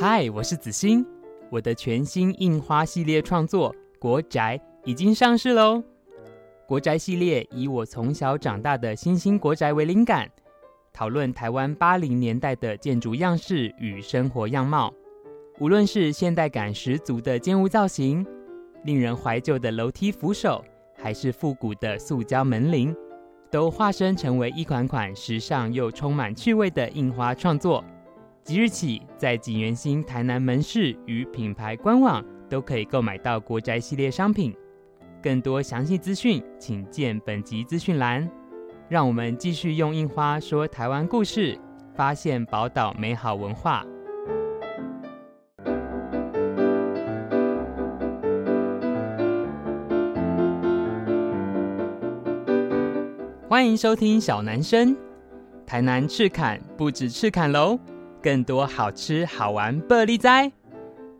嗨，我是子欣，我的全新印花系列创作《国宅》已经上市喽。《国宅》系列以我从小长大的新兴国宅为灵感，讨论台湾八零年代的建筑样式与生活样貌。无论是现代感十足的间屋造型，令人怀旧的楼梯扶手，还是复古的塑胶门铃，都化身成为一款款时尚又充满趣味的印花创作。即日起，在锦源兴台南门市与品牌官网都可以购买到国宅系列商品。更多详细资讯，请见本集资讯栏。让我们继续用印花说台湾故事，发现宝岛美好文化。欢迎收听小男生。台南赤崁不止赤崁楼。更多好吃好玩，不离哉！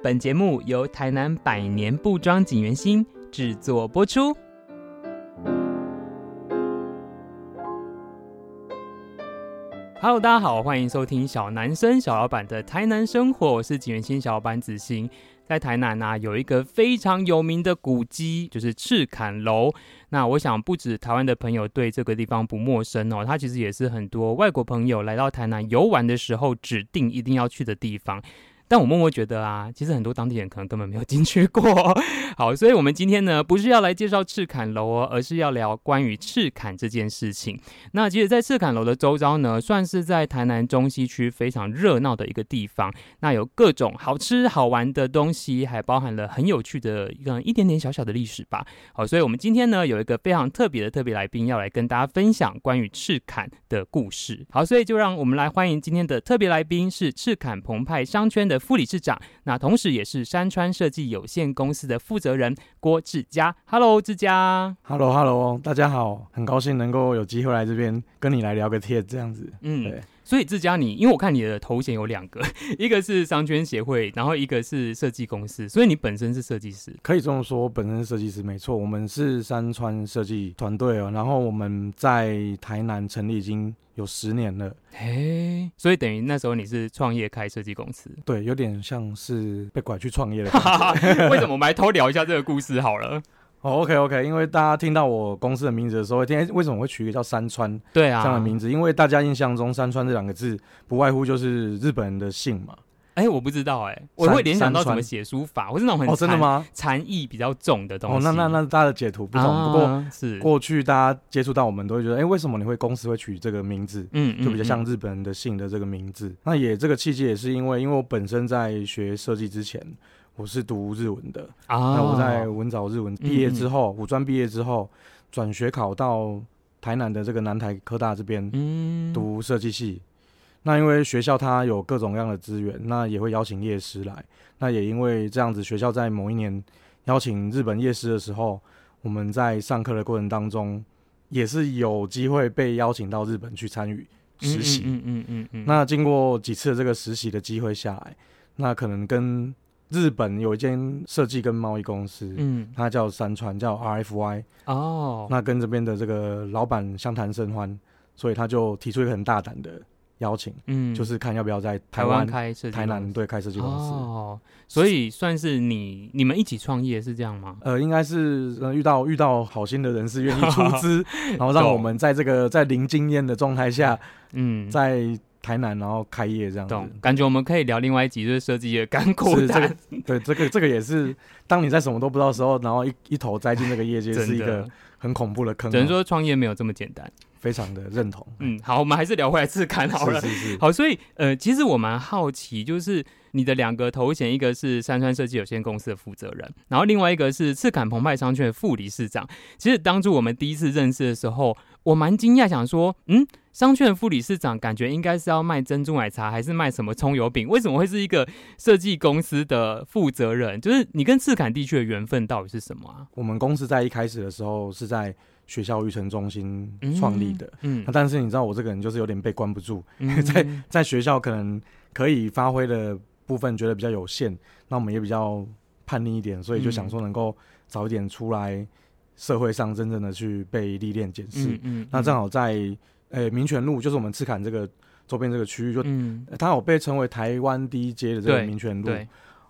本节目由台南百年布庄景园兴制作播出。Hello，大家好，欢迎收听小男生小老板的台南生活，我是景元新小老板子欣。在台南呢、有一个非常有名的古迹，就是赤坎楼。那我想，不止台湾的朋友对这个地方不陌生哦，它其实也是很多外国朋友来到台南游玩的时候，指定一定要去的地方。但我默默觉得啊，其实很多当地人可能根本没有进去过。好，所以我们今天呢，不是要来介绍赤崁楼哦，而是要聊关于赤崁这件事情。那其实，在赤崁楼的周遭呢，算是在台南中西区非常热闹的一个地方。那有各种好吃好玩的东西，还包含了很有趣的一个一点点小小的历史吧。好，所以我们今天呢，有一个非常特别的特别来宾，要来跟大家分享关于赤崁的故事。好，所以就让我们来欢迎今天的特别来宾，是赤崁澎湃商圈的。副理事长，那同时也是山川设计有限公司的负责人郭志佳。Hello，志佳。Hello，Hello，大家好，很高兴能够有机会来这边跟你来聊个天，这样子。嗯，对。所以志嘉，你因为我看你的头衔有两个，一个是商圈协会，然后一个是设计公司，所以你本身是设计师。可以这么说，本身是设计师没错。我们是山川设计团队哦，然后我们在台南成立已经有十年了。嘿，所以等于那时候你是创业开设计公司？对，有点像是被拐去创业的。为什么？我们来偷聊一下这个故事好了。哦、oh，OK OK，因为大家听到我公司的名字的时候，会听为什么会取一个叫山川对啊这样的名字？因为大家印象中山川这两个字不外乎就是日本人的姓嘛。哎、欸，我不知道哎、欸，我会联想到怎么写书法，或是那种很哦真的吗？禅意比较重的东西。哦，那那那大家的解读不同，啊、不过是过去大家接触到我们都会觉得，哎、欸，为什么你会公司会取这个名字？嗯，就比较像日本人的姓的这个名字。嗯嗯嗯、那也这个契机也是因为，因为我本身在学设计之前。我是读日文的啊，那我在文藻日文毕业之后，五专毕业之后转学考到台南的这个南台科大这边读设计系。那因为学校它有各种各样的资源，那也会邀请夜师来。那也因为这样子，学校在某一年邀请日本夜师的时候，我们在上课的过程当中，也是有机会被邀请到日本去参与实习。嗯嗯嗯嗯。那经过几次这个实习的机会下来，那可能跟日本有一间设计跟贸易公司，嗯，它叫山川，叫 RFY 哦。那跟这边的这个老板相谈甚欢，所以他就提出一个很大胆的邀请，嗯，就是看要不要在台湾开设计，台南对开设计公司哦。所以算是你你们一起创业是这样吗？呃，应该是呃遇到遇到好心的人士愿意出资，然后让我们在这个在零经验的状态下，嗯，在。台南，然后开业这样子，感觉我们可以聊另外一集，就是设计业干苦谈。这个、对，这个这个也是，当你在什么都不知道的时候，然后一一头栽进这个业界，是一个很恐怖的坑。只能说创业没有这么简单，非常的认同。嗯，好，我们还是聊回来赤坎好了。是是是。好，所以呃，其实我蛮好奇，就是你的两个头衔，一个是山川设计有限公司的负责人，然后另外一个是赤坎澎湃商圈的副理事长。其实当初我们第一次认识的时候，我蛮惊讶，想说，嗯。商圈的副理事长感觉应该是要卖珍珠奶茶，还是卖什么葱油饼？为什么会是一个设计公司的负责人？就是你跟赤坎地区的缘分到底是什么啊？我们公司在一开始的时候是在学校育成中心创立的，嗯，嗯，但是你知道我这个人就是有点被关不住，嗯、在在学校可能可以发挥的部分觉得比较有限，那我们也比较叛逆一点，所以就想说能够早一点出来社会上真正的去被历练检视，嗯，那正好在。诶、欸，民权路就是我们赤坎这个周边这个区域，就、嗯、它有被称为台湾第一街的这个民权路。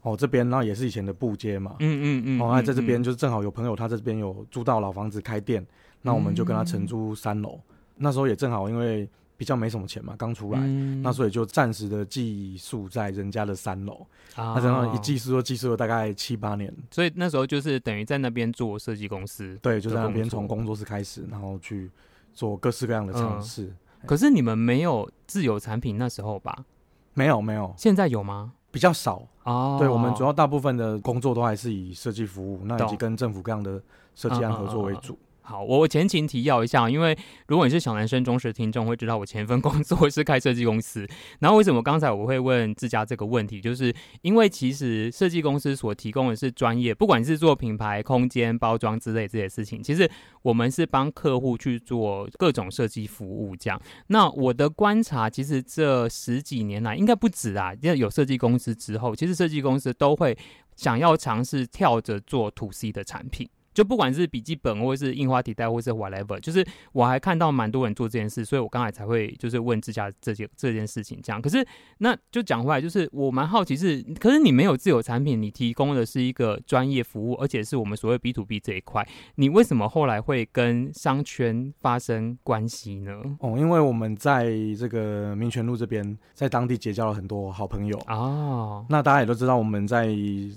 哦，这边然后也是以前的布街嘛。嗯嗯嗯。哦，那在这边就是正好有朋友他这边有租到老房子开店，那、嗯、我们就跟他承租三楼。那时候也正好因为比较没什么钱嘛，刚出来，嗯、那所以就暂时的寄宿在人家的三楼。啊。那然后一寄宿就寄宿了大概七八年。所以那时候就是等于在那边做设计公司。对，就在那边从工作室开始，然后去做各式各样的尝试。嗯可是你们没有自有产品那时候吧？没有没有，现在有吗？比较少哦。对，我们主要大部分的工作都还是以设计服务，那以及跟政府各样的设计案合作为主。好，我前情提要一下，因为如果你是小男生忠实听众，会知道我前一份工作是开设计公司。然后为什么刚才我会问自家这个问题，就是因为其实设计公司所提供的是专业，不管是做品牌、空间、包装之类这些事情，其实我们是帮客户去做各种设计服务。这样，那我的观察，其实这十几年来应该不止啊，因为有设计公司之后，其实设计公司都会想要尝试跳着做 To C 的产品。就不管是笔记本，或是印花提袋，或是 whatever，就是我还看到蛮多人做这件事，所以我刚才才会就是问自家这件这件事情这样。可是那就讲回来，就是我蛮好奇是，可是你没有自有产品，你提供的是一个专业服务，而且是我们所谓 B to B 这一块，你为什么后来会跟商圈发生关系呢？哦，因为我们在这个民权路这边，在当地结交了很多好朋友哦。那大家也都知道，我们在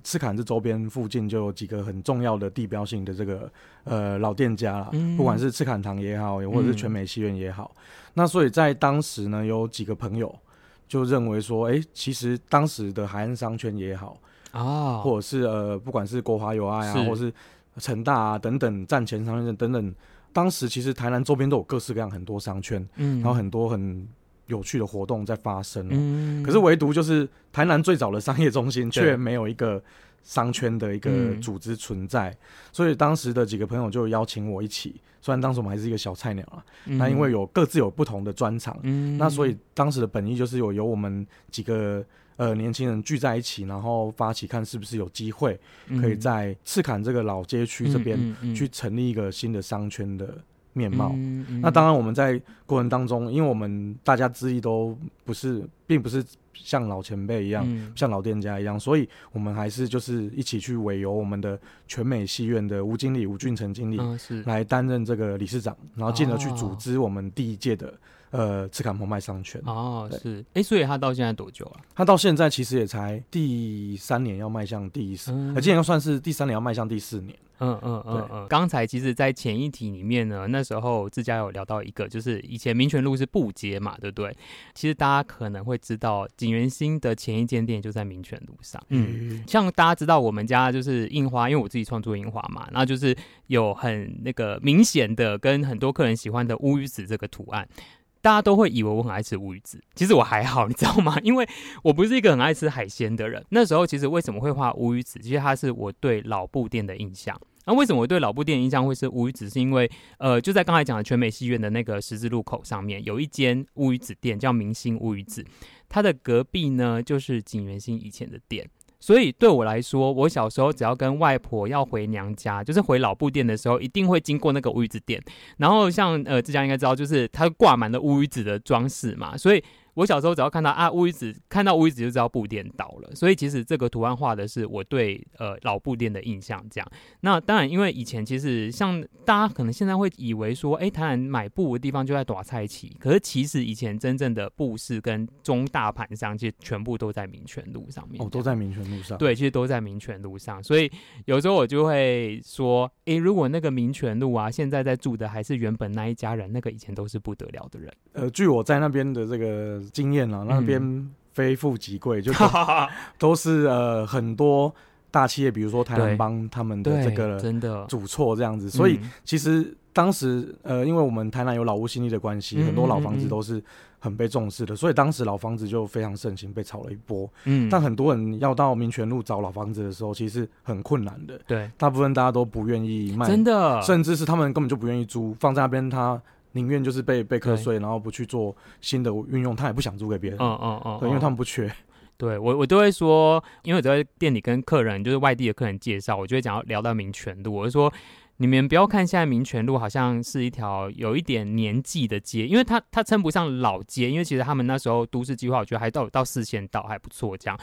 赤坎这周边附近就有几个很重要的地标性的这个呃老店家啦，嗯、不管是赤坎堂也好，或者是全美戏院也好，嗯、那所以在当时呢，有几个朋友就认为说，哎、欸，其实当时的海岸商圈也好啊，哦、或者是呃，不管是国华友爱啊，是。或者是成大啊等等站前商圈等等，当时其实台南周边都有各式各样很多商圈，嗯，然后很多很有趣的活动在发生，嗯，可是唯独就是台南最早的商业中心却没有一个。商圈的一个组织存在，嗯、所以当时的几个朋友就邀请我一起。虽然当时我们还是一个小菜鸟啊，那、嗯、因为有各自有不同的专长，嗯、那所以当时的本意就是有由我们几个呃年轻人聚在一起，然后发起看是不是有机会可以在赤坎这个老街区这边去成立一个新的商圈的面貌。嗯嗯、那当然我们在过程当中，因为我们大家资历都不是，并不是。像老前辈一样，嗯、像老店家一样，所以我们还是就是一起去委由我们的全美戏院的吴经理吴俊成经理来担任这个理事长，嗯、然后进而去组织我们第一届的。呃，赤坎澎湃商圈哦，是，哎、欸，所以他到现在多久啊？他到现在其实也才第三年，要迈向第四，嗯、而今年要算是第三年，要迈向第四年。嗯嗯嗯嗯。刚才其实，在前一题里面呢，那时候自家有聊到一个，就是以前民权路是布街嘛，对不对？其实大家可能会知道，景元新的前一间店就在民权路上。嗯，像大家知道我们家就是印花，因为我自己创作印花嘛，然后就是有很那个明显的跟很多客人喜欢的乌鱼子这个图案。大家都会以为我很爱吃乌鱼子，其实我还好，你知道吗？因为我不是一个很爱吃海鲜的人。那时候其实为什么会画乌鱼子？其实它是我对老布店的印象。那为什么我对老布店的印象会是乌鱼子？是因为呃，就在刚才讲的全美戏院的那个十字路口上面，有一间乌鱼子店叫明星乌鱼子，它的隔壁呢就是景元兴以前的店。所以对我来说，我小时候只要跟外婆要回娘家，就是回老布店的时候，一定会经过那个乌鱼子店。然后像呃，志佳应该知道，就是它挂满了乌鱼子的装饰嘛，所以。我小时候只要看到啊乌鱼子，看到乌鱼子就知道布店倒了，所以其实这个图案画的是我对呃老布店的印象。这样，那当然因为以前其实像大家可能现在会以为说，哎、欸，台南买布的地方就在大菜旗，可是其实以前真正的布市跟中大盘商其实全部都在民权路上面。哦，都在民权路上。对，其实都在民权路上，所以有时候我就会说，哎、欸，如果那个民权路啊，现在在住的还是原本那一家人，那个以前都是不得了的人。呃，据我在那边的这个。经验了，那边非富即贵，嗯、就都是呃很多大企业，比如说台南帮他们的这个真的。主错这样子，所以其实当时呃，因为我们台南有老屋新力的关系，嗯、很多老房子都是很被重视的，所以当时老房子就非常盛行，被炒了一波。嗯，但很多人要到民权路找老房子的时候，其实很困难的。对，大部分大家都不愿意卖，真的，甚至是他们根本就不愿意租，放在那边他。宁愿就是被被课税，然后不去做新的运用，他也不想租给别人。嗯嗯嗯，对，因为他们不缺。对我我都会说，因为我在店里跟客人，就是外地的客人介绍，我就会讲要聊到民权路，我就说。你们不要看现在民权路好像是一条有一点年纪的街，因为它它称不上老街，因为其实他们那时候都市计划，我觉得还到到四线道还不错，这样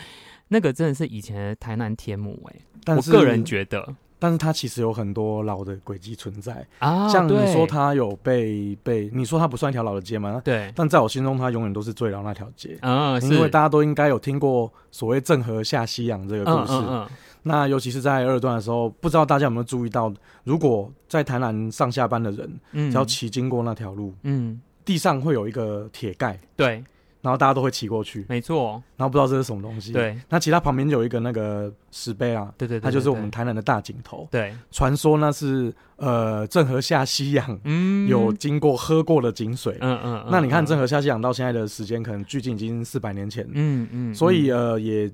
那个真的是以前的台南天母哎、欸，我个人觉得。但是它其实有很多老的轨迹存在啊，像你说它有被被你说它不算一条老的街吗？对，但在我心中它永远都是最老那条街啊，因为大家都应该有听过所谓郑和下西洋这个故事。嗯嗯嗯。那尤其是在二段的时候，不知道大家有没有注意到，如果在台南上下班的人，只要骑经过那条路，嗯，地上会有一个铁盖，对。然后大家都会骑过去，没错。然后不知道这是什么东西。对。那其他旁边有一个那个石碑啊，对对对，它就是我们台南的大井头。对。传说那是呃郑和下西洋，嗯，有经过喝过的井水。嗯嗯。那你看郑和下西洋到现在的时间，可能距今已经四百年前。嗯嗯。所以呃也。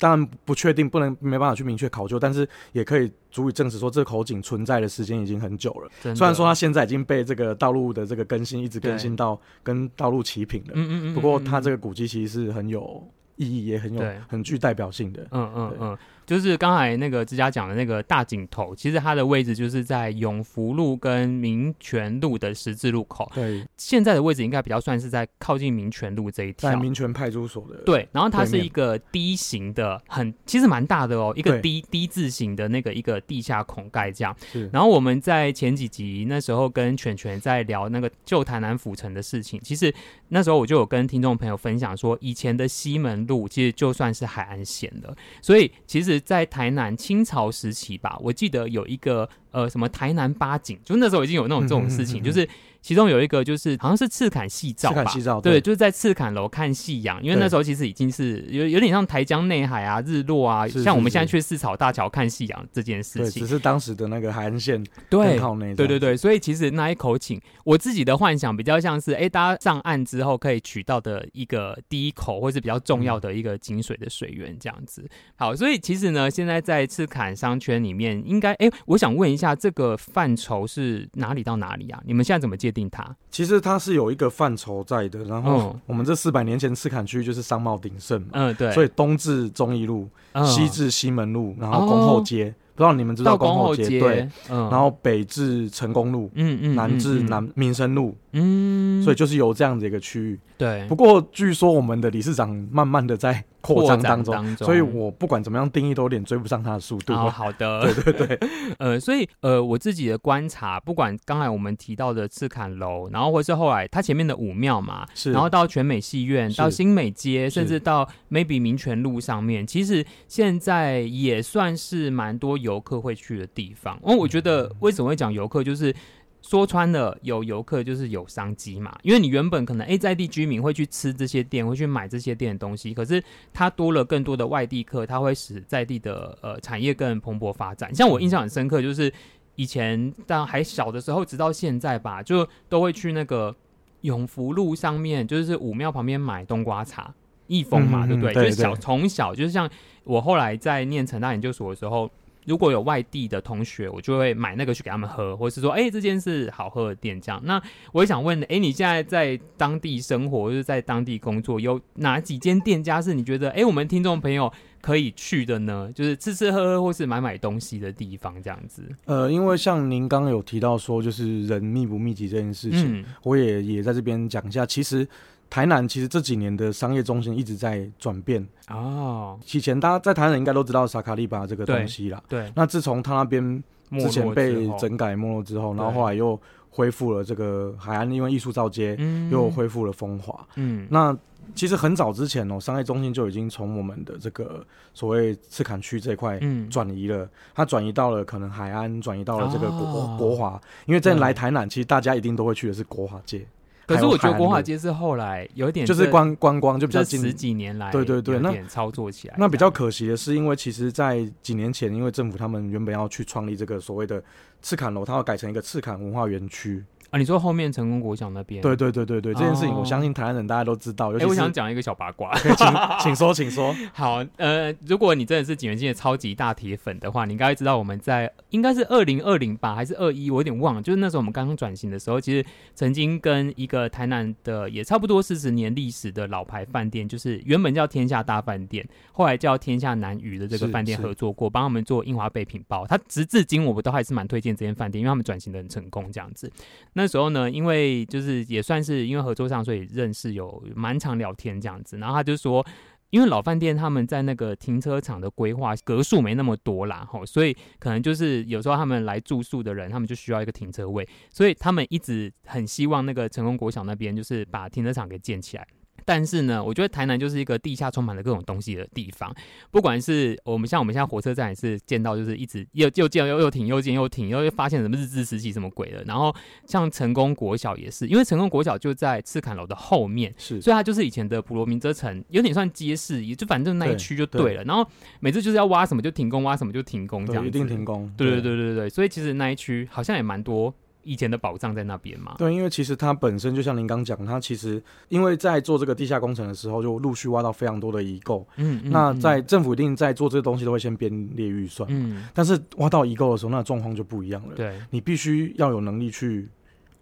当然不确定，不能没办法去明确考究，但是也可以足以证实说，这口井存在的时间已经很久了。虽然说它现在已经被这个道路的这个更新一直更新到跟道路齐平了，嗯嗯嗯，不过它这个古迹其实是很有意义，也很有很具代表性的。嗯嗯嗯。就是刚才那个之家讲的那个大井头，其实它的位置就是在永福路跟民权路的十字路口。对，现在的位置应该比较算是在靠近民权路这一条。在民权派出所的。对，然后它是一个 D 型的，很其实蛮大的哦，一个 D D 字形的那个一个地下孔盖这样。是。然后我们在前几集那时候跟犬犬在聊那个旧台南府城的事情，其实那时候我就有跟听众朋友分享说，以前的西门路其实就算是海岸线了，所以其实。在台南清朝时期吧，我记得有一个呃什么台南八景，就那时候已经有那种这种事情，就是。其中有一个就是好像是赤坎戏照吧，对，对，就是在赤坎楼看夕阳，因为那时候其实已经是有有点像台江内海啊，日落啊，是是是像我们现在去四草大桥看夕阳这件事情，只是当时的那个海岸线对。对对对，所以其实那一口井，我自己的幻想比较像是，哎，大家上岸之后可以取到的一个第一口，或是比较重要的一个井水的水源这样子。好，所以其实呢，现在在赤坎商圈里面，应该哎，我想问一下，这个范畴是哪里到哪里啊？你们现在怎么界定它？其实它是有一个范畴在的，然后我们这四百年前赤坎区就是商贸鼎盛嘛，嗯对，所以东至中一路，西至西门路，然后恭后街，不知道你们知道光后街对，嗯。然后北至成功路，嗯嗯，南至南民生路，嗯，所以就是有这样的一个区域，对。不过据说我们的理事长慢慢的在。扩张当中，所以我不管怎么样定义，都有点追不上他的速度。哦，好的，对 对对，呃，所以呃，我自己的观察，不管刚才我们提到的赤坎楼，然后或是后来他前面的武庙嘛，是，然后到全美戏院，到新美街，甚至到 maybe 民权路上面，其实现在也算是蛮多游客会去的地方。哦，我觉得为什么会讲游客，就是。说穿了，有游客就是有商机嘛，因为你原本可能诶在地居民会去吃这些店，会去买这些店的东西，可是它多了更多的外地客，它会使在地的呃产业更蓬勃发展。像我印象很深刻，就是以前当还小的时候，直到现在吧，就都会去那个永福路上面，就是武庙旁边买冬瓜茶、益丰嘛，对不对？就是小从小就是像我后来在念成大研究所的时候。如果有外地的同学，我就会买那个去给他们喝，或是说，哎、欸，这间是好喝的店这样。那我也想问，哎、欸，你现在在当地生活，就是在当地工作，有哪几间店家是你觉得，哎、欸，我们听众朋友可以去的呢？就是吃吃喝喝或是买买东西的地方这样子。呃，因为像您刚刚有提到说，就是人密不密集这件事情，嗯、我也也在这边讲一下。其实。台南其实这几年的商业中心一直在转变哦。以前大家在台南应该都知道萨卡利巴这个东西啦。对。那自从他那边之前被整改没落之后，然后后来又恢复了这个海岸，因为艺术造街又恢复了风华。嗯。那其实很早之前哦，商业中心就已经从我们的这个所谓赤坎区这块转移了。它转移到了可能海岸，转移到了这个国国华。因为在来台南，其实大家一定都会去的是国华街。可是我觉得国华街是后来有一点，就是观观光就比较近十几年来，对对对，那操作起来那，那比较可惜的是，因为其实，在几年前，因为政府他们原本要去创立这个所谓的赤坎楼，它要改成一个赤坎文化园区啊，你说后面成功国小那边？对对对对对，这件事情我相信台湾人大家都知道。哎，我想讲一个小八卦，请请说，请说。好，呃，如果你真的是锦源兴的超级大铁粉的话，你应该知道我们在应该是二零二零吧，还是二一？我有点忘了。就是那时候我们刚刚转型的时候，其实曾经跟一个台南的也差不多四十年历史的老牌饭店，就是原本叫天下大饭店，后来叫天下南屿的这个饭店合作过，帮他们做樱花备品包。他直至今我们都还是蛮推荐这间饭店，因为他们转型的很成功，这样子。那那时候呢，因为就是也算是因为合作上，所以认识有蛮常聊天这样子。然后他就说，因为老饭店他们在那个停车场的规划格数没那么多啦，吼，所以可能就是有时候他们来住宿的人，他们就需要一个停车位，所以他们一直很希望那个成功国小那边就是把停车场给建起来。但是呢，我觉得台南就是一个地下充满了各种东西的地方。不管是我们像我们现在火车站也是见到，就是一直又又建又又停又建又停，又又发现什么日治时期什么鬼的。然后像成功国小也是，因为成功国小就在赤坎楼的后面，是，所以它就是以前的普罗民遮城，有点算街市，也就反正那一区就对了。对，然后每次就是要挖什么就停工，挖什么就停工，这样子。一定停工。对对对对对，所以其实那一区好像也蛮多。以前的宝藏在那边嘛？对，因为其实它本身就像您刚讲，它其实因为在做这个地下工程的时候，就陆续挖到非常多的遗构。嗯，那在政府一定在做这个东西都会先编列预算。嗯，但是挖到遗构的时候，那状况就不一样了。对，你必须要有能力去。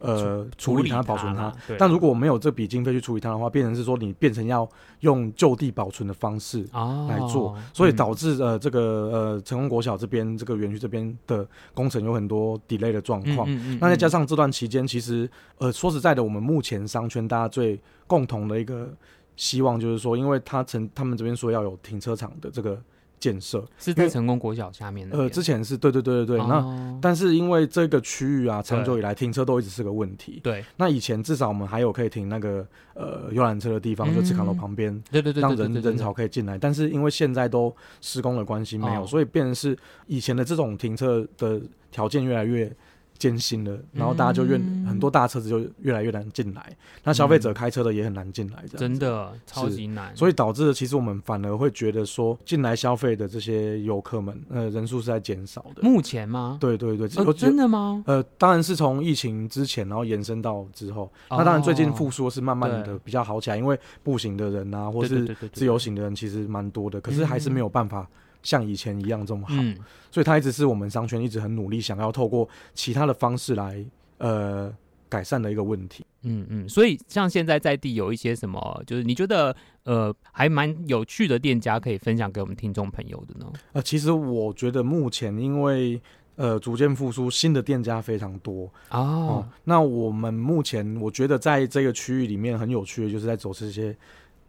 呃，处理它，保存它。但如果没有这笔经费去处理它的话，变成是说你变成要用就地保存的方式来做，哦、所以导致呃这个呃成功国小这边这个园区这边的工程有很多 delay 的状况。嗯嗯嗯、那再加上这段期间，其实呃说实在的，我们目前商圈大家最共同的一个希望就是说，因为他成他们这边说要有停车场的这个。建设是在成功国小下面的。呃，之前是对对对对对。哦、那但是因为这个区域啊，长久以来停车都一直是个问题。对。那以前至少我们还有可以停那个呃游览车的地方，嗯、就赤崁楼旁边。对对对。让人人潮可以进来，但是因为现在都施工的关系没有，哦、所以变成是以前的这种停车的条件越来越。艰辛了，然后大家就越、嗯、很多大车子就越来越难进来，那消费者开车的也很难进来，这样、嗯、真的超级难，所以导致其实我们反而会觉得说进来消费的这些游客们，呃，人数是在减少的。目前吗？对对对，哦、真的吗？呃，当然是从疫情之前，然后延伸到之后，哦、那当然最近复苏是慢慢的比较好起来，因为步行的人啊，或是自由行的人其实蛮多的，可是还是没有办法。像以前一样这么好，嗯、所以它一直是我们商圈一直很努力想要透过其他的方式来呃改善的一个问题。嗯嗯，所以像现在在地有一些什么，就是你觉得呃还蛮有趣的店家可以分享给我们听众朋友的呢？呃，其实我觉得目前因为呃逐渐复苏，新的店家非常多哦、哦。那我们目前我觉得在这个区域里面很有趣的就是在走这些。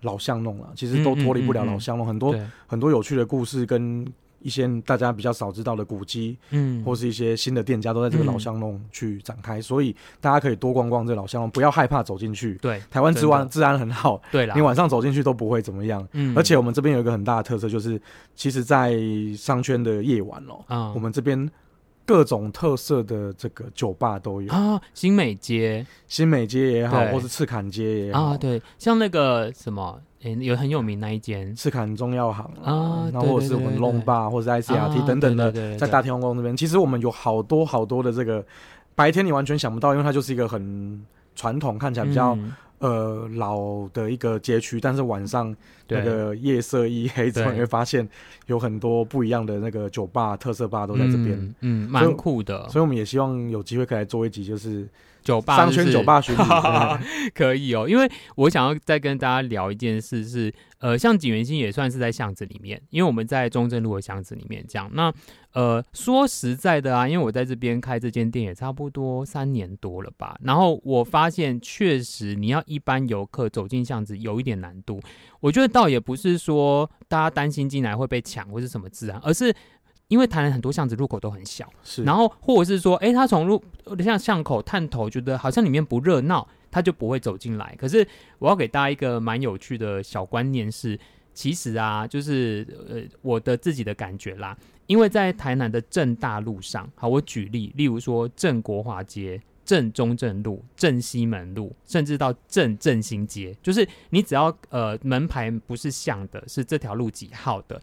老巷弄了，其实都脱离不了老巷弄，很多很多有趣的故事跟一些大家比较少知道的古迹，嗯，或是一些新的店家都在这个老巷弄去展开，所以大家可以多逛逛这老巷弄，不要害怕走进去。对，台湾治安治安很好，对啦，你晚上走进去都不会怎么样。嗯，而且我们这边有一个很大的特色，就是其实，在商圈的夜晚哦，啊，我们这边。各种特色的这个酒吧都有。啊，新美街、新美街也好，或是赤坎街也好。啊，对，像那个什么，欸、有很有名那一间。赤坎中药行啊，然后或者是我们龙吧，或者是 ICRT 等等的，在大天后宫那边，其实我们有好多好多的这个白天你完全想不到，因为它就是一个很传统，看起来比较。嗯呃，老的一个街区，但是晚上那个夜色一黑之后，你会发现有很多不一样的那个酒吧、特色吧都在这边，嗯，蛮酷的。所以我们也希望有机会可以来做一集，就是。酒吧商圈酒吧巡礼 可以哦，因为我想要再跟大家聊一件事是，呃，像景元星也算是在巷子里面，因为我们在中正路的巷子里面这样。那呃，说实在的啊，因为我在这边开这间店也差不多三年多了吧，然后我发现确实你要一般游客走进巷子有一点难度。我觉得倒也不是说大家担心进来会被抢或是什么治安，而是。因为台南很多巷子入口都很小，是，然后或者是说，哎，他从入像巷口探头，觉得好像里面不热闹，他就不会走进来。可是我要给大家一个蛮有趣的小观念是，其实啊，就是呃我的自己的感觉啦，因为在台南的正大路上，好，我举例，例如说正国华街、正中正路、正西门路，甚至到正正兴街，就是你只要呃门牌不是巷的，是这条路几号的，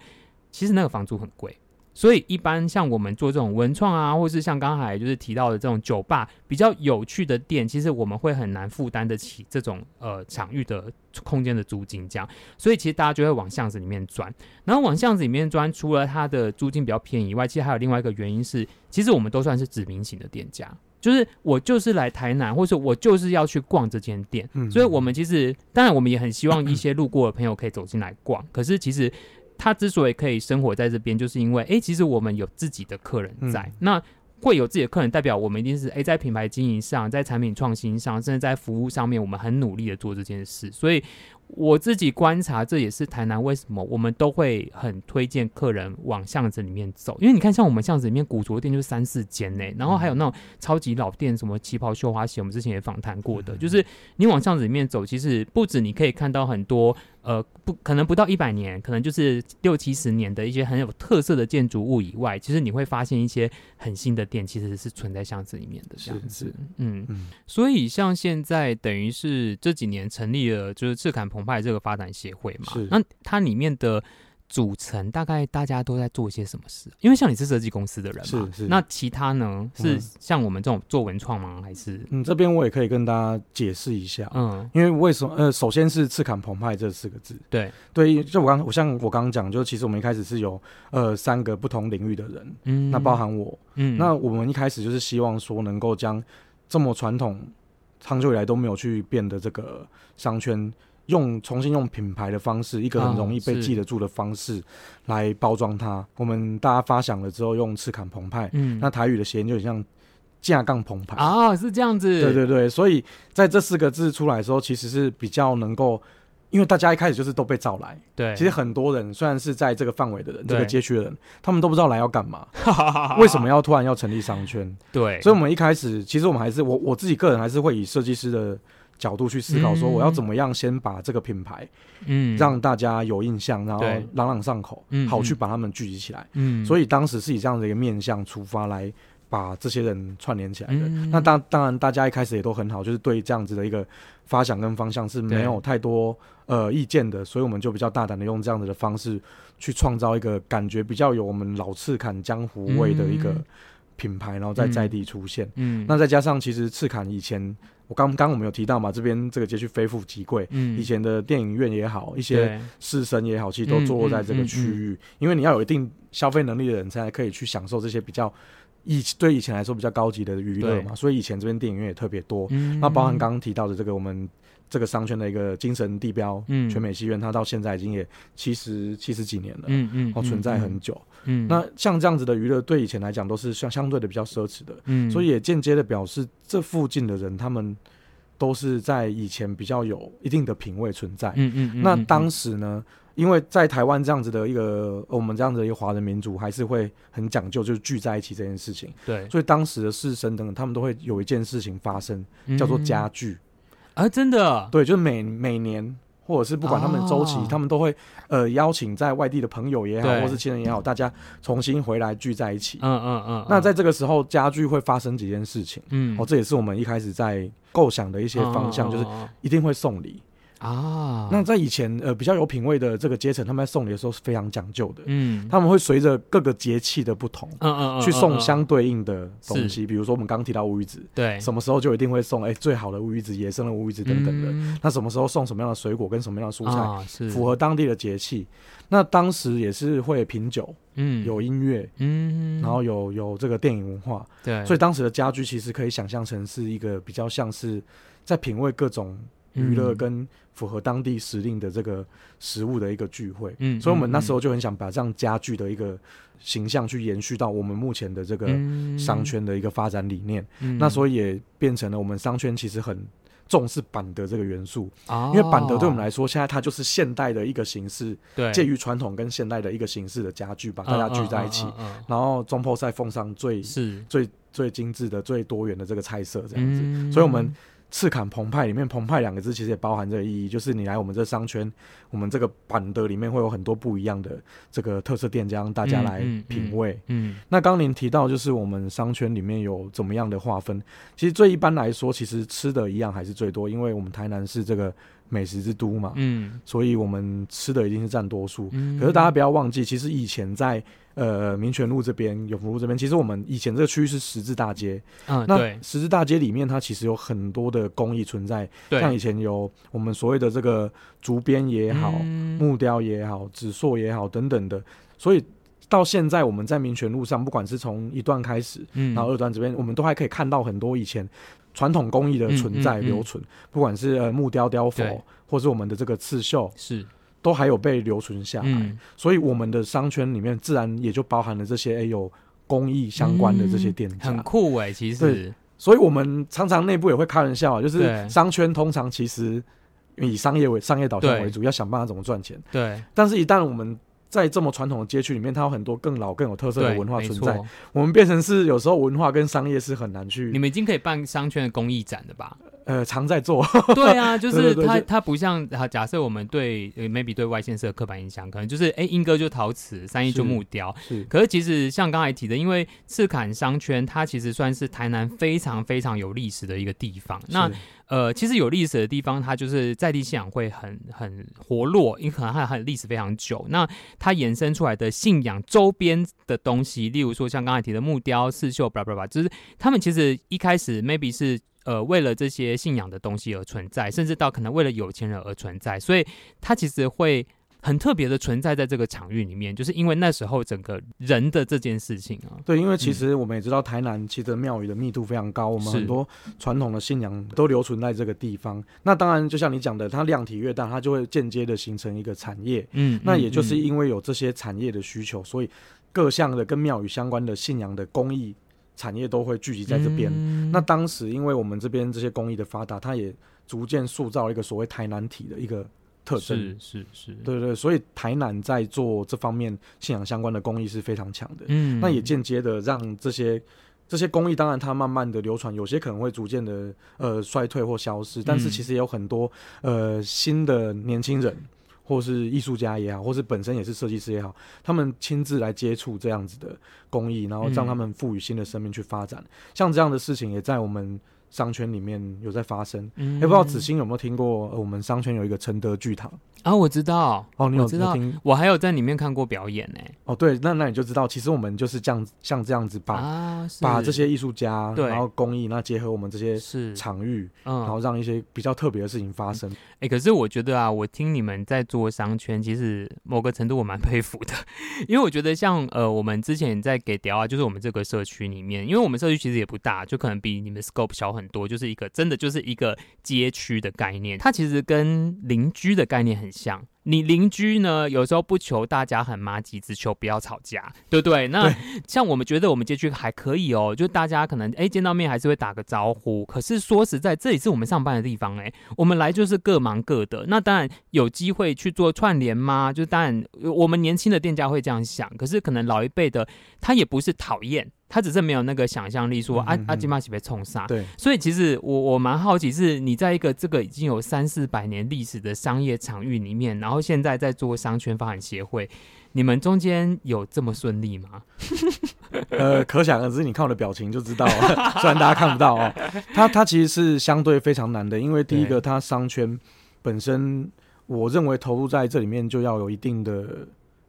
其实那个房租很贵。所以一般像我们做这种文创啊，或是像刚才就是提到的这种酒吧比较有趣的店，其实我们会很难负担得起这种呃场域的空间的租金这样。所以其实大家就会往巷子里面钻，然后往巷子里面钻，除了它的租金比较便宜以外，其实还有另外一个原因是，其实我们都算是指名型的店家。就是我就是来台南，或者我就是要去逛这间店，嗯，所以我们其实当然我们也很希望一些路过的朋友可以走进来逛。可是其实他之所以可以生活在这边，就是因为哎、欸，其实我们有自己的客人在，嗯、那会有自己的客人，代表我们一定是哎、欸，在品牌经营上，在产品创新上，甚至在服务上面，我们很努力的做这件事，所以。我自己观察，这也是台南为什么我们都会很推荐客人往巷子里面走，因为你看，像我们巷子里面古着店就三四间呢，然后还有那种超级老店，什么旗袍、绣花鞋，我们之前也访谈过的，就是你往巷子里面走，其实不止你可以看到很多。呃，不可能不到一百年，可能就是六七十年的一些很有特色的建筑物以外，其实你会发现一些很新的店，其实是存在巷子里面的这样子。嗯嗯。所以像现在等于是这几年成立了，就是赤坎澎湃这个发展协会嘛，是那它里面的。组成大概大家都在做些什么事？因为像你是设计公司的人嘛，是是。那其他呢？是像我们这种做文创吗？还是？嗯，这边我也可以跟大家解释一下。嗯，因为为什么？呃，首先是赤坎澎湃这四个字。对对，就我刚我像我刚刚讲，就其实我们一开始是有呃三个不同领域的人，嗯，那包含我，嗯，那我们一开始就是希望说能够将这么传统、长久以来都没有去变的这个商圈。用重新用品牌的方式，一个很容易被记得住的方式来包装它。我们大家发想了之后，用赤坎澎湃，嗯，那台语的谐音就很像架杠澎湃啊，是这样子。对对对，所以在这四个字出来的时候，其实是比较能够，因为大家一开始就是都被找来。对，其实很多人虽然是在这个范围的人，这个街区的人，他们都不知道来要干嘛，为什么要突然要成立商圈？对，所以我们一开始，其实我们还是我我自己个人还是会以设计师的。角度去思考，说我要怎么样先把这个品牌，嗯，让大家有印象，然后朗朗上口，嗯，好去把他们聚集起来，嗯，所以当时是以这样的一个面向出发来把这些人串联起来的。嗯、那当当然，大家一开始也都很好，就是对这样子的一个发想跟方向是没有太多呃意见的，所以我们就比较大胆的用这样子的方式去创造一个感觉比较有我们老刺砍江湖味的一个品牌，然后在在地出现。嗯，那再加上其实赤坎以前。我刚刚我们有提到嘛，这边这个街区非富即贵，嗯，以前的电影院也好，一些士绅也好，其实都坐落在这个区域，因为你要有一定消费能力的人才可以去享受这些比较以对以前来说比较高级的娱乐嘛，所以以前这边电影院也特别多，嗯，那包含刚刚提到的这个我们。这个商圈的一个精神地标，嗯，全美戏院，它到现在已经也七十七十几年了，嗯嗯，哦，存在很久，嗯，那像这样子的娱乐，对以前来讲都是相相对的比较奢侈的，嗯，所以也间接的表示这附近的人，他们都是在以前比较有一定的品味存在，嗯嗯，那当时呢，因为在台湾这样子的一个我们这样子的一个华人民族，还是会很讲究，就是聚在一起这件事情，对，所以当时的士绅等等，他们都会有一件事情发生，叫做家聚。啊，真的，对，就是每每年，或者是不管他们的周期，哦、他们都会呃邀请在外地的朋友也好，或是亲人也好，大家重新回来聚在一起。嗯嗯嗯。那在这个时候，家具会发生几件事情。嗯，哦，这也是我们一开始在构想的一些方向，嗯、就是一定会送礼。啊，那在以前，呃，比较有品味的这个阶层，他们在送礼的时候是非常讲究的。嗯，他们会随着各个节气的不同，嗯嗯嗯，去送相对应的东西。比如说我们刚刚提到乌鱼子，对，什么时候就一定会送哎最好的乌鱼子、野生的乌鱼子等等的。那什么时候送什么样的水果跟什么样的蔬菜，是符合当地的节气。那当时也是会品酒，嗯，有音乐，嗯，然后有有这个电影文化，对，所以当时的家居其实可以想象成是一个比较像是在品味各种。娱乐跟符合当地时令的这个食物的一个聚会，嗯，所以我们那时候就很想把这样家具的一个形象去延续到我们目前的这个商圈的一个发展理念，嗯，那所以也变成了我们商圈其实很重视板德这个元素，哦，因为板德对我们来说，现在它就是现代的一个形式，对，介于传统跟现代的一个形式的家具，把大家聚在一起，然后中破赛奉上最是。最最精致的、最多元的这个菜色，这样子，所以我们。赤坎澎湃里面“澎湃”两个字其实也包含这个意义，就是你来我们这商圈，我们这个板的里面会有很多不一样的这个特色店家，让大家来品味。嗯，嗯，嗯，那刚您提到就是我们商圈里面有怎么样的划分？其实最一般来说，其实吃的一样还是最多，因为我们台南是这个美食之都嘛，嗯，所以我们吃的一定是占多数。嗯，可是大家不要忘记，其实以前在呃民权路这边、永福路这边，其实我们以前这个区域是十字大街。嗯，那十字大街里面它其实有很多的工艺存在，对，像以前有我们所谓的这个竹编也好、嗯、木雕也好、纸塑也好等等的，所以到现在我们在民权路上，不管是从一段开始，嗯，然后二段这边，我们都还可以看到很多以前。传统工艺的存在留存，不管是呃木雕雕佛，或是我们的这个刺绣，是都还有被留存下来。所以我们的商圈里面自然也就包含了这些哎有工艺相关的这些店家，很酷哎。其实，所以我们常常内部也会开玩笑，就是商圈通常其实以商业为商业导向为主，要想办法怎么赚钱。对，但是一旦我们在这么传统的街区里面，它有很多更老、更有特色的文化存在。我们变成是有时候文化跟商业是很难去。你们已经可以办商圈的公益展的吧？呃，常在做。对啊，就是它，它不像假设我们对 maybe 对外县市的刻板印象，可能就是哎，英歌就陶瓷，三一就木雕。是。可是其实像刚才提的，因为赤坎商圈，它其实算是台南非常非常有历史的一个地方。那呃，其实有历史的地方，它就是在地信仰会很很活络，因为可能它很历史非常久。那它衍生出来的信仰周边的东西，例如说像刚才提的木雕、刺绣，巴拉巴拉，就是他们其实一开始 maybe 是呃为了这些信仰的东西而存在，甚至到可能为了有钱人而存在，所以它其实会。很特别的存在在这个场域里面，就是因为那时候整个人的这件事情啊。对，因为其实我们也知道，台南其实庙宇的密度非常高，我们很多传统的信仰都留存在这个地方。那当然，就像你讲的，它量体越大，它就会间接的形成一个产业。嗯，那也就是因为有这些产业的需求，所以各项的跟庙宇相关的信仰的工艺产业都会聚集在这边。嗯。那当时因为我们这边这些工艺的发达，它也逐渐塑造了一个所谓台南体的一个。特征是是是，对对对，所以台南在做这方面信仰相关的工艺是非常强的。嗯，那也间接的让这些这些工艺，当然它慢慢的流传，有些可能会逐渐的呃衰退或消失，但是其实也有很多呃新的年轻人，或是艺术家也好，或是本身也是设计师也好，他们亲自来接触这样子的工艺，然后让他们赋予新的生命去发展。像这样的事情也在我们。商圈里面有在发生，也、嗯。欸、不知道子欣有没有听过？呃，我们商圈有一个承德剧堂啊，我知道。哦，你有知道。听？我还有在里面看过表演呢、欸。哦，对，那那你就知道，其实我们就是这样，像这样子把、啊、把这些艺术家，然后工艺，那结合我们这些场域，嗯，然后让一些比较特别的事情发生。哎、欸，可是我觉得啊，我听你们在做商圈，其实某个程度我蛮佩服的，因为我觉得像呃，我们之前在给雕啊，就是我们这个社区里面，因为我们社区其实也不大，就可能比你们 scope 小很多，就是一个真的就是一个街区的概念，它其实跟邻居的概念很像。你邻居呢，有时候不求大家很麻吉，只求不要吵架，对不对？那像我们觉得我们街区还可以哦，就大家可能哎见到面还是会打个招呼。可是说实在，这里是我们上班的地方哎，我们来就是各忙各的。那当然有机会去做串联吗？就当然我们年轻的店家会这样想，可是可能老一辈的他也不是讨厌。他只是没有那个想象力，说阿阿基玛西被冲杀。对，所以其实我我蛮好奇，是你在一个这个已经有三四百年历史的商业场域里面，然后现在在做商圈发展协会，你们中间有这么顺利吗？呃，可想而知，你看我的表情就知道了，虽然大家看不到哦。它它其实是相对非常难的，因为第一个，它商圈本身，我认为投入在这里面就要有一定的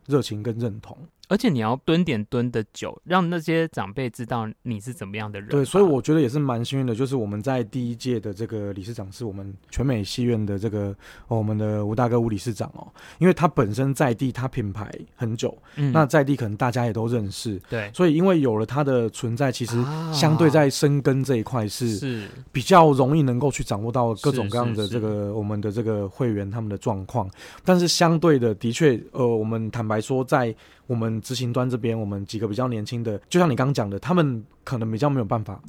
热情跟认同。而且你要蹲点蹲的久，让那些长辈知道你是怎么样的人。对，所以我觉得也是蛮幸运的，就是我们在第一届的这个理事长是我们全美戏院的这个、哦、我们的吴大哥吴理事长哦，因为他本身在地，他品牌很久，嗯，那在地可能大家也都认识，对，所以因为有了他的存在，其实相对在深耕这一块是是比较容易能够去掌握到各种各样的这个我们的这个会员他们的状况，但是相对的，的确，呃，我们坦白说在。我们执行端这边，我们几个比较年轻的，就像你刚刚讲的，他们可能比较没有办法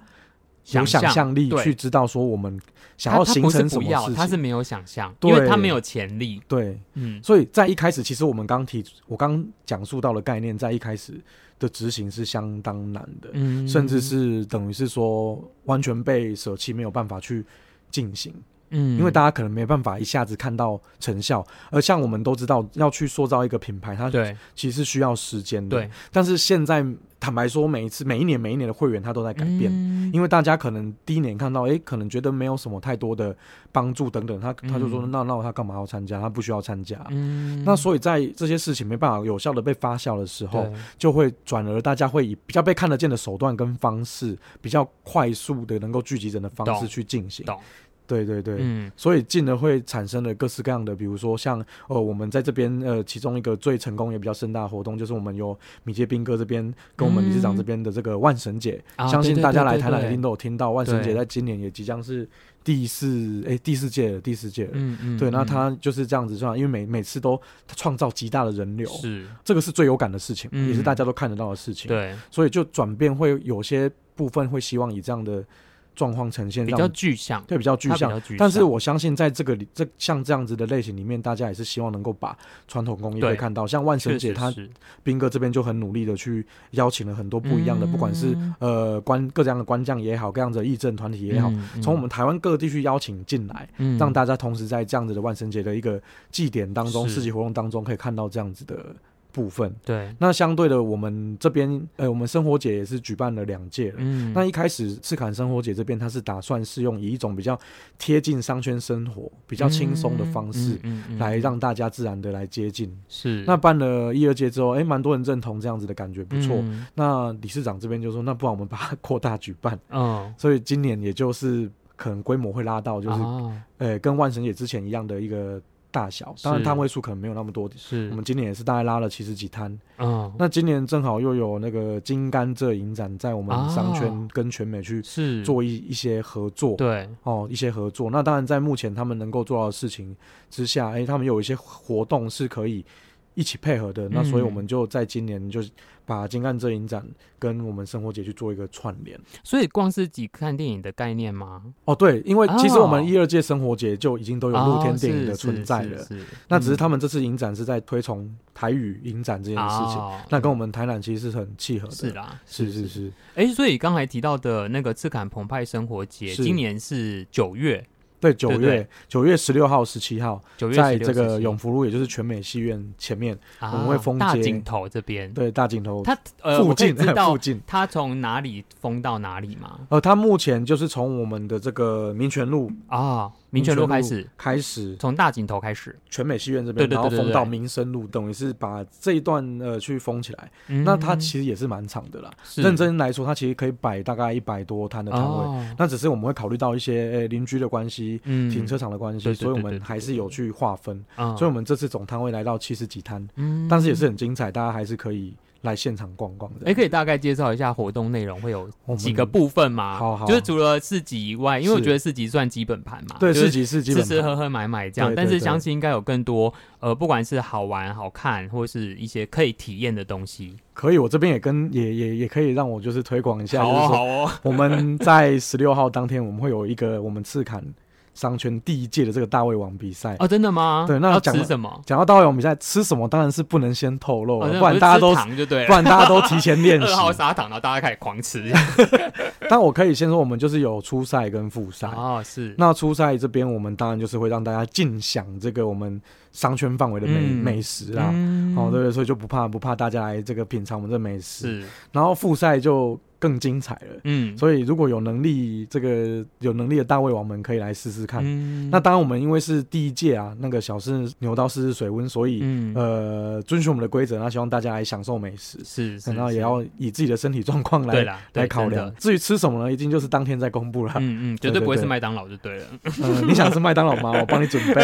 有想象力去知道说我们想要形成什么事情，他是没有想象，因为他没有潜力。对，嗯，所以在一开始，其实我们刚提，我刚讲述到的概念，在一开始的执行是相当难的，嗯，甚至是等于是说完全被舍弃，没有办法去进行。嗯，因为大家可能没办法一下子看到成效，而像我们都知道，要去塑造一个品牌，它对。其实是需要时间的。对，但是现在坦白说，每一次每一年每一年的会员他都在改变，嗯、因为大家可能第一年看到，哎、欸，可能觉得没有什么太多的帮助等等，他他就说，嗯、那那他干嘛要参加？他不需要参加。嗯、那所以在这些事情没办法有效的被发酵的时候，就会转而大家会以比较被看得见的手段跟方式，比较快速的能够聚集人的方式去进行。对对对，嗯，所以进而会产生了各式各样的，比如说像呃，我们在这边呃，其中一个最成功也比较盛大的活动，就是我们有米杰兵哥这边跟我们理事长这边的这个万神节，嗯、相信大家来台南一定都有听到，万神节在今年也即将是第四哎第四届了，第四届了，嗯嗯，对，那他就是这样子算，因为每每次都创造极大的人流，是。这个是最有感的事情，嗯、也是大家都看得到的事情，对，所以就转变会有些部分会希望以这样的。状况呈现比较具象，对，比较具象。但是我相信，在这个里，这像这样子的类型里面，大家也是希望能够把传统工艺会看到。像万神节，他斌哥这边就很努力的去邀请了很多不一样的，不管是呃官各这样的官将也好，各样的义政团体也好，从我们台湾各地区邀请进来，让大家同时在这样子的万神节的一个祭典当中、市集活动当中，可以看到这样子的。部分对，那相对的，我们这边呃，我们生活节也是举办了两届了。嗯，那一开始赤坎生活节这边，他是打算是用以一种比较贴近商圈生活、比较轻松的方式，来让大家自然的来接近。是，那办了一二届之后，哎，蛮多人认同这样子的感觉，不错。那理事长这边就说，那不然我们把它扩大举办。嗯，所以今年也就是可能规模会拉到，就是呃，跟万神节之前一样的一个。大小当然摊位数可能没有那么多，是。我们今年也是大概拉了七十几摊。嗯，那今年正好又有那个金甘蔗影展在我们商圈跟全美去是。做一一些合作，对。哦，一些合作。那当然在目前他们能够做到的事情之下，哎，他们有一些活动是可以一起配合的。那所以我们就在今年就。把金甘蔗影展跟我们生活节去做一个串联，所以光是几看电影的概念吗？哦，对，因为其实我们一二届生活节就已经都有露天电影的存在了，那只是他们这次影展是在推崇台语影展这件事情，嗯、那跟我们台南其实是很契合的。是啦，是是是。哎、欸，所以刚才提到的那个赤坎澎湃生活节，今年是九月。对，九月九月十六号、十七号，在这个永福路，也就是全美戏院前面，我们会封街。大镜头这边，对，大镜头，它附近，附近，它从哪里封到哪里吗？呃，它目前就是从我们的这个民权路啊。民权路开始，开始从大井头开始，全美戏院这边，然后封到民生路，等于是把这一段呃去封起来。那它其实也是蛮长的啦。认真来说，它其实可以摆大概一百多摊的摊位。那只是我们会考虑到一些诶邻居的关系，停车场的关系，所以我们还是有去划分。所以我们这次总摊位来到七十几摊，但是也是很精彩，大家还是可以。来现场逛逛的，哎，可以大概介绍一下活动内容会有几个部分吗？好，好，就是除了市集以外，因为我觉得市集算基本盘嘛，对，市集是基本，吃吃喝喝买买这样。但是相信应该有更多，呃，不管是好玩好看，或是一些可以体验的东西。可以，我这边也跟也也也可以让我就是推广一下，就是说我们在十六号当天，我们会有一个我们赤崁。商圈第一届的这个大胃王比赛哦，真的吗？对，那要讲什么？讲到大胃王比赛，吃什么当然是不能先透露了，不然大家都糖就对，不然大家都提前练习。二号砂糖，然后大家开始狂吃。但我可以先说，我们就是有初赛跟复赛哦，是。那初赛这边，我们当然就是会让大家尽享这个我们商圈范围的美美食啦，哦，对对，所以就不怕不怕大家来这个品尝我们的美食。是。然后复赛就。更精彩了，嗯，所以如果有能力，这个有能力的大胃王们可以来试试看。嗯，那当然，我们因为是第一届啊，那个小试牛刀试试水温，所以呃，遵循我们的规则，那希望大家来享受美食，是，然后也要以自己的身体状况来来考量。至于吃什么呢，一定就是当天再公布了。嗯嗯，绝对不会是麦当劳就对了。嗯，你想吃麦当劳吗？我帮你准备。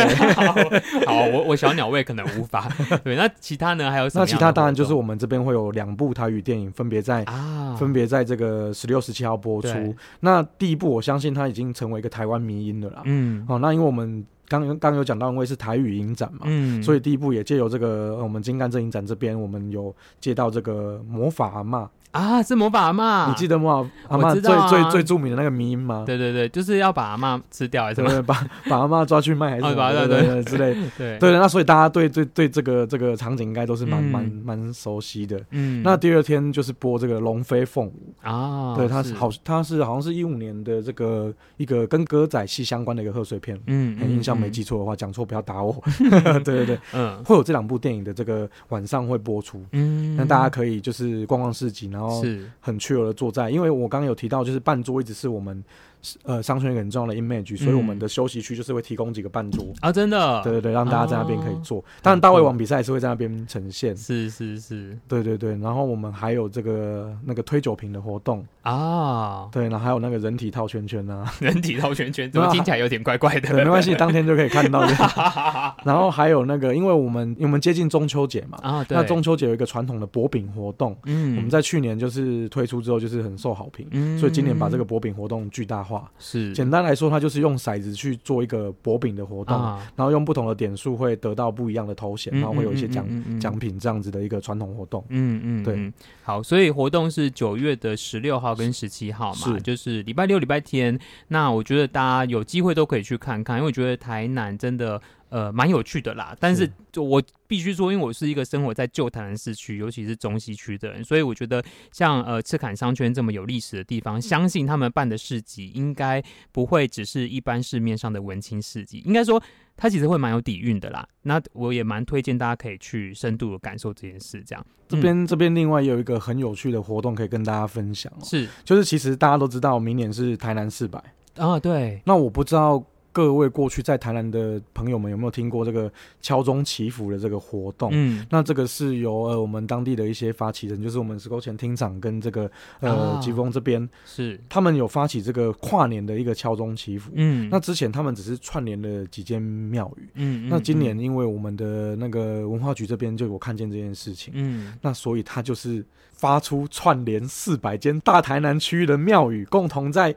好，我我小鸟胃可能无法。对，那其他呢？还有什么？那其他当然就是我们这边会有两部台语电影，分别在啊，分别在。这个十六、十七号播出。那第一部，我相信它已经成为一个台湾迷音了啦。嗯，好、哦，那因为我们刚刚有讲到，因为是台语影展嘛，嗯，所以第一部也借由这个我们金甘蔗影展这边，我们有借到这个魔法阿嬷。啊，是魔法阿妈，你记得魔法阿妈最最最著名的那个迷因吗？对对对，就是要把阿妈吃掉，还是什么？把把阿妈抓去卖，还是什么？对对对，之类。对对，那所以大家对对对这个这个场景应该都是蛮蛮蛮熟悉的。嗯，那第二天就是播这个龙飞凤舞啊，对，它是好，它是好像是一五年的这个一个跟歌仔戏相关的一个贺岁片，嗯，很印象像没记错的话，讲错不要打我。对对对，嗯，会有这两部电影的这个晚上会播出，嗯，那大家可以就是逛逛市集，然后是。很 chill 的坐在，因为我刚刚有提到，就是半桌一直是我们。呃，商圈一个很重要的 image，所以我们的休息区就是会提供几个半桌。啊，真的，对对对，让大家在那边可以坐。当然，大胃王比赛也是会在那边呈现，是是是，对对对。然后我们还有这个那个推酒瓶的活动啊，对，然后还有那个人体套圈圈啊，人体套圈圈，怎么听起来有点怪怪的？没关系，当天就可以看到。然后还有那个，因为我们我们接近中秋节嘛，啊，对，那中秋节有一个传统的薄饼活动，嗯，我们在去年就是推出之后就是很受好评，嗯，所以今年把这个薄饼活动巨大化，是简单。来说，它就是用骰子去做一个薄饼的活动，啊、然后用不同的点数会得到不一样的头衔，嗯、然后会有一些奖奖、品这样子的一个传统活动。嗯嗯，对。好，所以活动是九月的十六号跟十七号嘛，就是礼拜六、礼拜天。那我觉得大家有机会都可以去看看，因为我觉得台南真的。呃，蛮有趣的啦，但是就我必须说，因为我是一个生活在旧台南市区，尤其是中西区的人，所以我觉得像呃赤坎商圈这么有历史的地方，相信他们办的市集应该不会只是一般市面上的文青市集，应该说它其实会蛮有底蕴的啦。那我也蛮推荐大家可以去深度的感受这件事。这样，这边这边另外有一个很有趣的活动可以跟大家分享喔，是就是其实大家都知道，明年是台南四百啊，对，那我不知道。各位过去在台南的朋友们有没有听过这个敲钟祈福的这个活动？嗯，那这个是由呃我们当地的一些发起人，就是我们石沟前厅长跟这个呃吉峰这边是他们有发起这个跨年的一个敲钟祈福。嗯，那之前他们只是串联了几间庙宇。嗯，那今年因为我们的那个文化局这边就有看见这件事情。嗯，那所以他就是发出串联四百间大台南区域的庙宇共同在。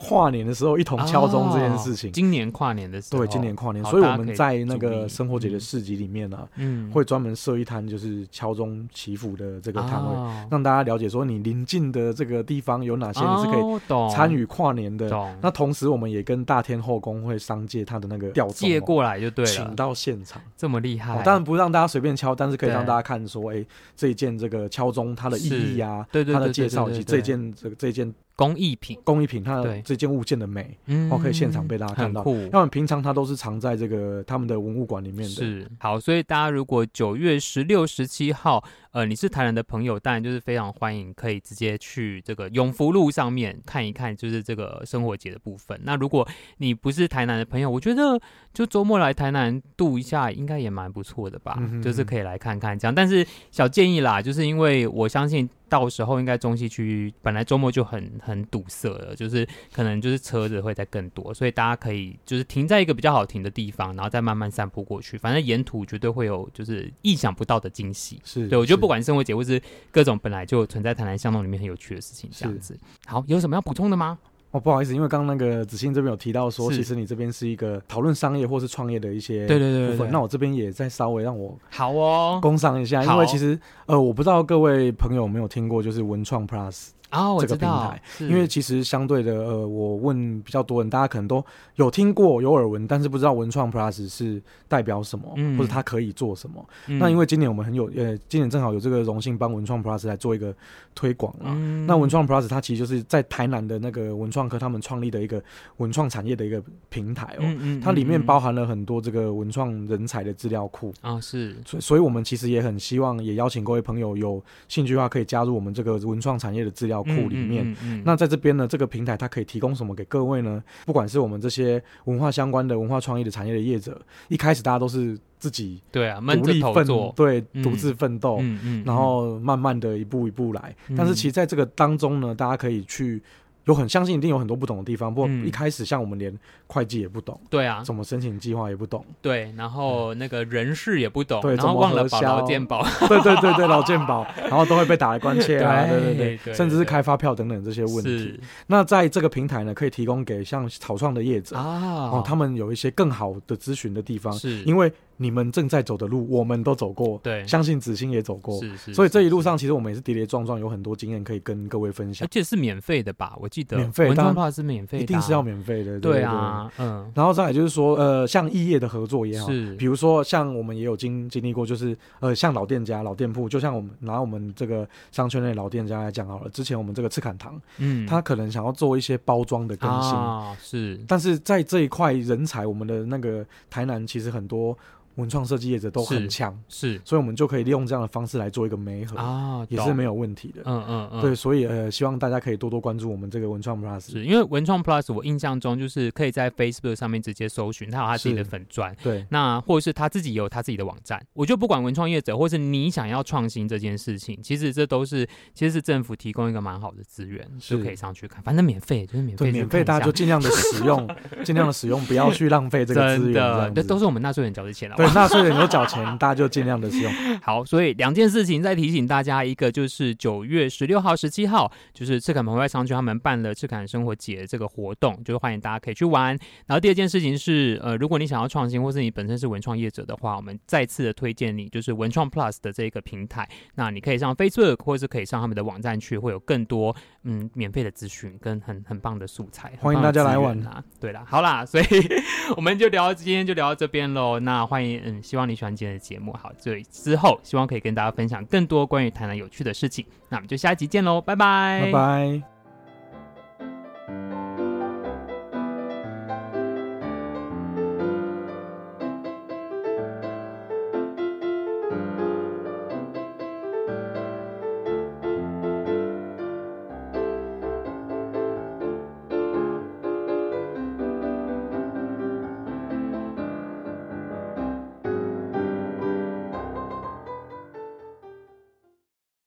跨年的时候一同敲钟这件事情，今年跨年的时候，对，今年跨年，所以我们在那个生活节的市集里面呢，嗯，会专门设一摊就是敲钟祈福的这个摊位，让大家了解说你临近的这个地方有哪些你是可以参与跨年的。那同时我们也跟大天后宫会商借他的那个吊钟借过来就对了，请到现场，这么厉害。当然不让大家随便敲，但是可以让大家看说，哎，这一件这个敲钟它的意义啊，对对，它的介绍以及这件这个这件。工艺品，工艺品，它的这件物件的美，嗯，哦，可以现场被大家看到。要然平常它都是藏在这个他们的文物馆里面的。是，好，所以大家如果九月十六、十七号，呃，你是台南的朋友，当然就是非常欢迎，可以直接去这个永福路上面看一看，就是这个生活节的部分。那如果你不是台南的朋友，我觉得就周末来台南度一下，应该也蛮不错的吧，嗯、哼就是可以来看看这样。但是小建议啦，就是因为我相信。到时候应该中西区本来周末就很很堵塞了，就是可能就是车子会再更多，所以大家可以就是停在一个比较好停的地方，然后再慢慢散步过去。反正沿途绝对会有就是意想不到的惊喜。是，对，我觉得不管是生活节或是各种本来就存在台南巷弄里面很有趣的事情，这样子。好，有什么要补充的吗？哦，不好意思，因为刚刚那个子欣这边有提到说，其实你这边是一个讨论商业或是创业的一些部分。对对部分，那我这边也再稍微让我好哦，工商一下，因为其实呃，我不知道各位朋友有没有听过，就是文创 Plus。啊，我知道，这个平台，因为其实相对的，呃，我问比较多人，大家可能都有听过、有耳闻，但是不知道文创 Plus 是代表什么，嗯、或者它可以做什么。嗯、那因为今年我们很有，呃，今年正好有这个荣幸帮文创 Plus 来做一个推广啊。嗯、那文创 Plus 它其实就是在台南的那个文创科他们创立的一个文创产业的一个平台哦。它里面包含了很多这个文创人才的资料库啊，是。所以，所以我们其实也很希望，也邀请各位朋友有兴趣的话，可以加入我们这个文创产业的资料。库里面，嗯嗯嗯、那在这边呢，这个平台它可以提供什么给各位呢？不管是我们这些文化相关的文化创意的产业的业者，一开始大家都是自己对啊，独立奋斗，对，独自奋斗，嗯嗯嗯、然后慢慢的一步一步来。嗯、但是其实在这个当中呢，大家可以去。有很相信一定有很多不懂的地方，不过一开始像我们连会计也不懂，对啊，怎么申请计划也不懂，对，然后那个人事也不懂，对，然后忘了保劳健保，对对对对，劳健保，然后都会被打来关切啊，对对对，甚至是开发票等等这些问题。那在这个平台呢，可以提供给像草创的业者啊，哦，他们有一些更好的咨询的地方，是因为。你们正在走的路，我们都走过，对，相信子欣也走过，是是。所以这一路上，其实我们也是跌跌撞撞，有很多经验可以跟各位分享。而且是免费的吧？我记得免费，文创是免费，一定是要免费的。对啊，嗯。然后再来就是说，呃，像异业的合作也好，是，比如说像我们也有经经历过，就是呃，像老店家、老店铺，就像我们拿我们这个商圈内老店家来讲好了。之前我们这个赤坎堂，嗯，他可能想要做一些包装的更新，是。但是在这一块人才，我们的那个台南其实很多。文创设计业者都很强，是，所以我们就可以利用这样的方式来做一个媒合啊，也是没有问题的。嗯嗯嗯，对，所以呃，希望大家可以多多关注我们这个文创 Plus，是因为文创 Plus，我印象中就是可以在 Facebook 上面直接搜寻，他有他自己的粉专，对，那或者是他自己有他自己的网站。我就不管文创业者，或是你想要创新这件事情，其实这都是其实是政府提供一个蛮好的资源，就可以上去看，反正免费就是免费，免费大家就尽量的使用，尽量的使用，不要去浪费这个资源，这都是我们纳税人缴的钱啊，对，纳税人有缴。钱大家就尽量的使用 好，所以两件事情再提醒大家，一个就是九月十六号、十七号，就是赤坎门外商圈他们办了赤坎生活节这个活动，就是欢迎大家可以去玩。然后第二件事情是，呃，如果你想要创新，或是你本身是文创业者的话，我们再次的推荐你，就是文创 Plus 的这个平台。那你可以上 Facebook，或是可以上他们的网站去，会有更多嗯免费的资讯跟很很棒的素材。欢迎大家来玩啊！对啦，好啦，所以 我们就聊今天就聊到这边喽。那欢迎，嗯，希望你喜欢。今天的节目好，所以之后希望可以跟大家分享更多关于台南有趣的事情。那我们就下一集见喽，拜拜，拜拜。